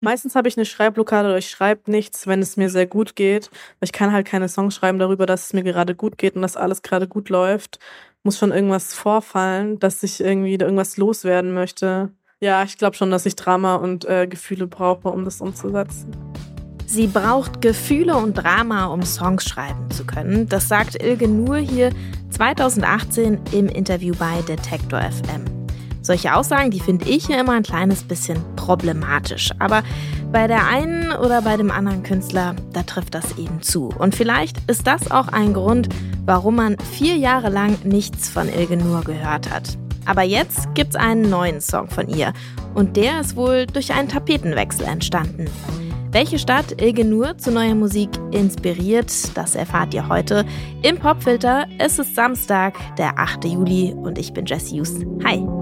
Meistens habe ich eine Schreibblockade oder ich schreibe nichts, wenn es mir sehr gut geht. Ich kann halt keine Songs schreiben darüber, dass es mir gerade gut geht und dass alles gerade gut läuft. Muss schon irgendwas vorfallen, dass ich irgendwie irgendwas loswerden möchte. Ja, ich glaube schon, dass ich Drama und äh, Gefühle brauche, um das umzusetzen. Sie braucht Gefühle und Drama, um Songs schreiben zu können. Das sagt Ilge Nur hier 2018 im Interview bei Detektor FM. Solche Aussagen, die finde ich ja immer ein kleines bisschen problematisch. Aber bei der einen oder bei dem anderen Künstler, da trifft das eben zu. Und vielleicht ist das auch ein Grund, warum man vier Jahre lang nichts von Ilge Nur gehört hat. Aber jetzt gibt's einen neuen Song von ihr. Und der ist wohl durch einen Tapetenwechsel entstanden. Welche Stadt Ilge Nur zu neuer Musik inspiriert, das erfahrt ihr heute im Popfilter. Es ist Samstag, der 8. Juli und ich bin Jessie Hughes. Hi!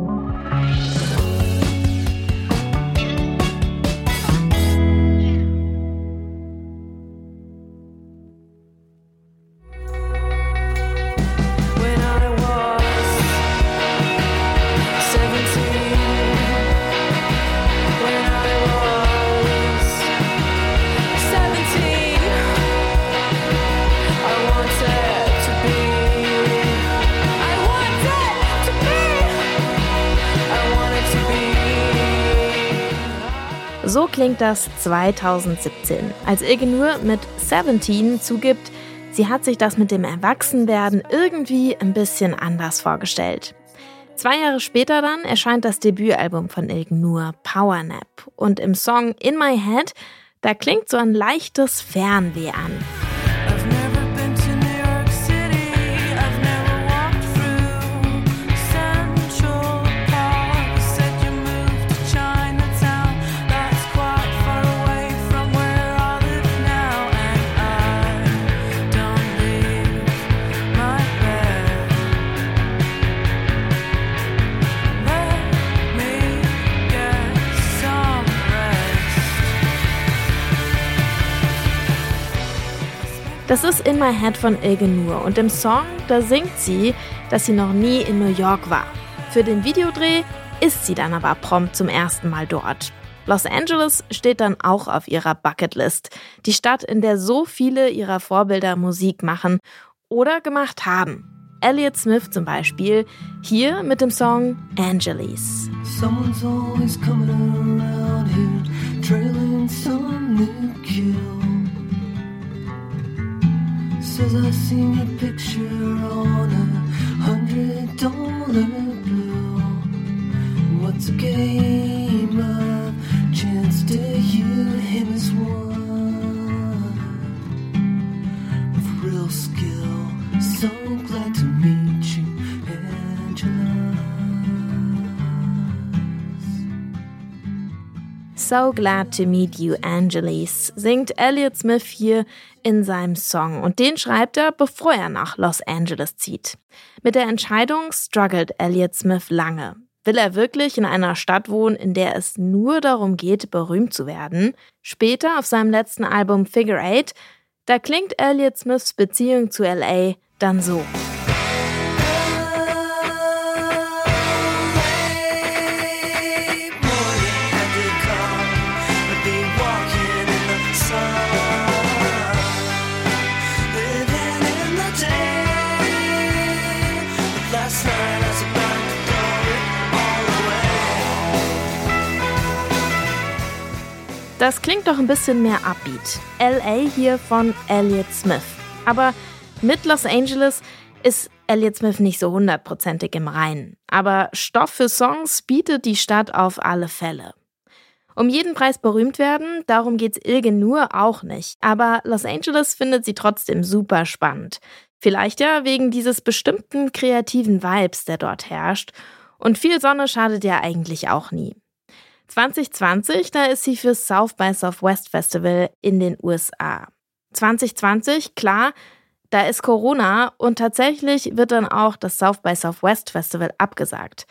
So klingt das 2017, als Ilge nur mit 17 zugibt, sie hat sich das mit dem Erwachsenwerden irgendwie ein bisschen anders vorgestellt. Zwei Jahre später dann erscheint das Debütalbum von Ilgen Nur, Power Nap. Und im Song In My Head, da klingt so ein leichtes Fernweh an. Das ist In My Head von Ilge Nur und im Song, da singt sie, dass sie noch nie in New York war. Für den Videodreh ist sie dann aber prompt zum ersten Mal dort. Los Angeles steht dann auch auf ihrer Bucketlist. Die Stadt, in der so viele ihrer Vorbilder Musik machen oder gemacht haben. Elliott Smith zum Beispiel, hier mit dem Song Angeles. Someone's always coming around here, trailing some new kill. Says I seen your picture on a hundred dollar bill. What's a game So glad to meet you, Angelis, singt Elliott Smith hier in seinem Song und den schreibt er, bevor er nach Los Angeles zieht. Mit der Entscheidung struggelt Elliott Smith lange. Will er wirklich in einer Stadt wohnen, in der es nur darum geht, berühmt zu werden? Später auf seinem letzten Album Figure Eight, da klingt Elliott Smiths Beziehung zu LA dann so. Das klingt doch ein bisschen mehr upbeat. LA hier von Elliott Smith. Aber mit Los Angeles ist Elliott Smith nicht so hundertprozentig im Reinen. Aber Stoff für Songs bietet die Stadt auf alle Fälle. Um jeden Preis berühmt werden, darum geht's Ilge nur auch nicht. Aber Los Angeles findet sie trotzdem super spannend. Vielleicht ja wegen dieses bestimmten kreativen Vibes, der dort herrscht. Und viel Sonne schadet ja eigentlich auch nie. 2020, da ist sie für South by Southwest Festival in den USA. 2020, klar, da ist Corona und tatsächlich wird dann auch das South by Southwest Festival abgesagt.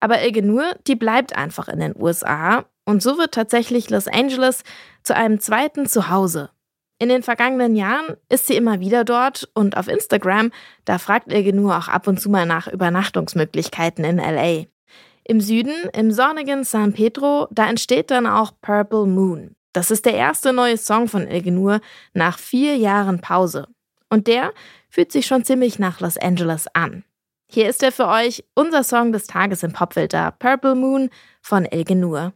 Aber Ilge Nur, die bleibt einfach in den USA und so wird tatsächlich Los Angeles zu einem zweiten Zuhause. In den vergangenen Jahren ist sie immer wieder dort und auf Instagram, da fragt Ilge Nur auch ab und zu mal nach Übernachtungsmöglichkeiten in LA. Im Süden, im sonnigen San Pedro, da entsteht dann auch Purple Moon. Das ist der erste neue Song von Ilgenur nach vier Jahren Pause. Und der fühlt sich schon ziemlich nach Los Angeles an. Hier ist er für euch, unser Song des Tages im Popfilter, Purple Moon von Ilgenur.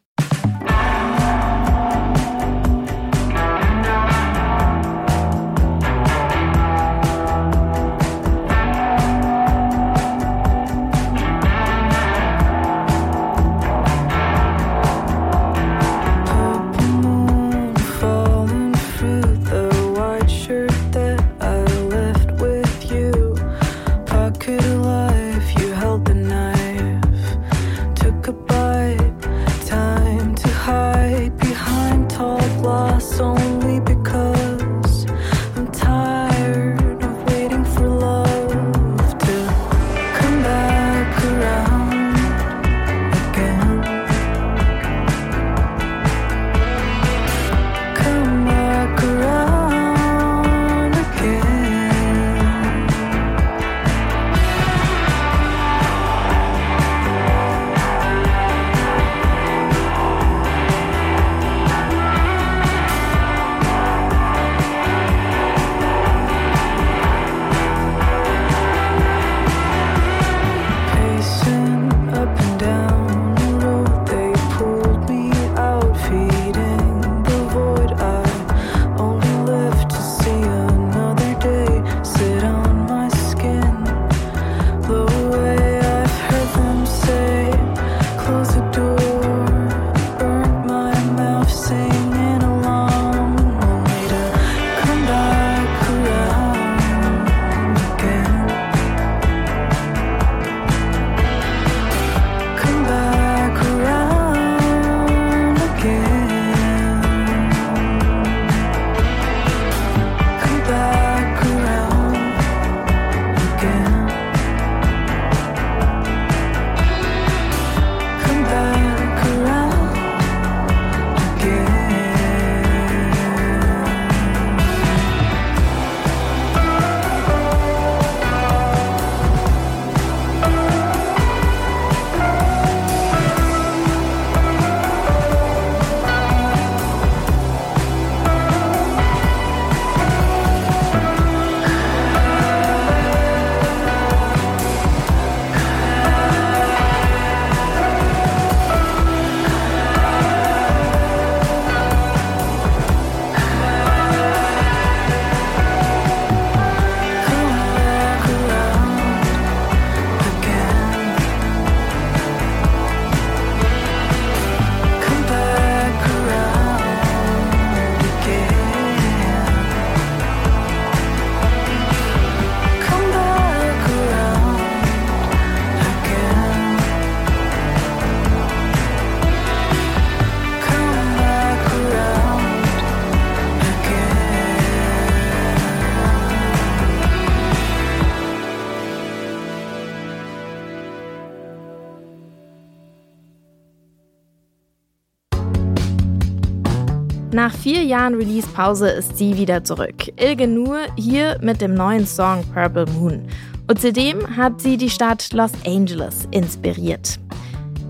Nach vier Jahren Release-Pause ist sie wieder zurück. Ilge Nur hier mit dem neuen Song Purple Moon. Und zudem hat sie die Stadt Los Angeles inspiriert.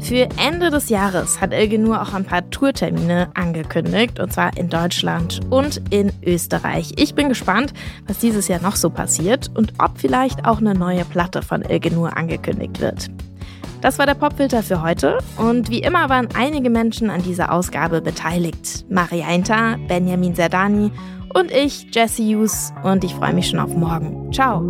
Für Ende des Jahres hat Ilge Nur auch ein paar Tourtermine angekündigt, und zwar in Deutschland und in Österreich. Ich bin gespannt, was dieses Jahr noch so passiert und ob vielleicht auch eine neue Platte von Ilge Nur angekündigt wird. Das war der Popfilter für heute und wie immer waren einige Menschen an dieser Ausgabe beteiligt. Maria Inter, Benjamin Zerdani und ich, Jesse Hughes und ich freue mich schon auf morgen. Ciao!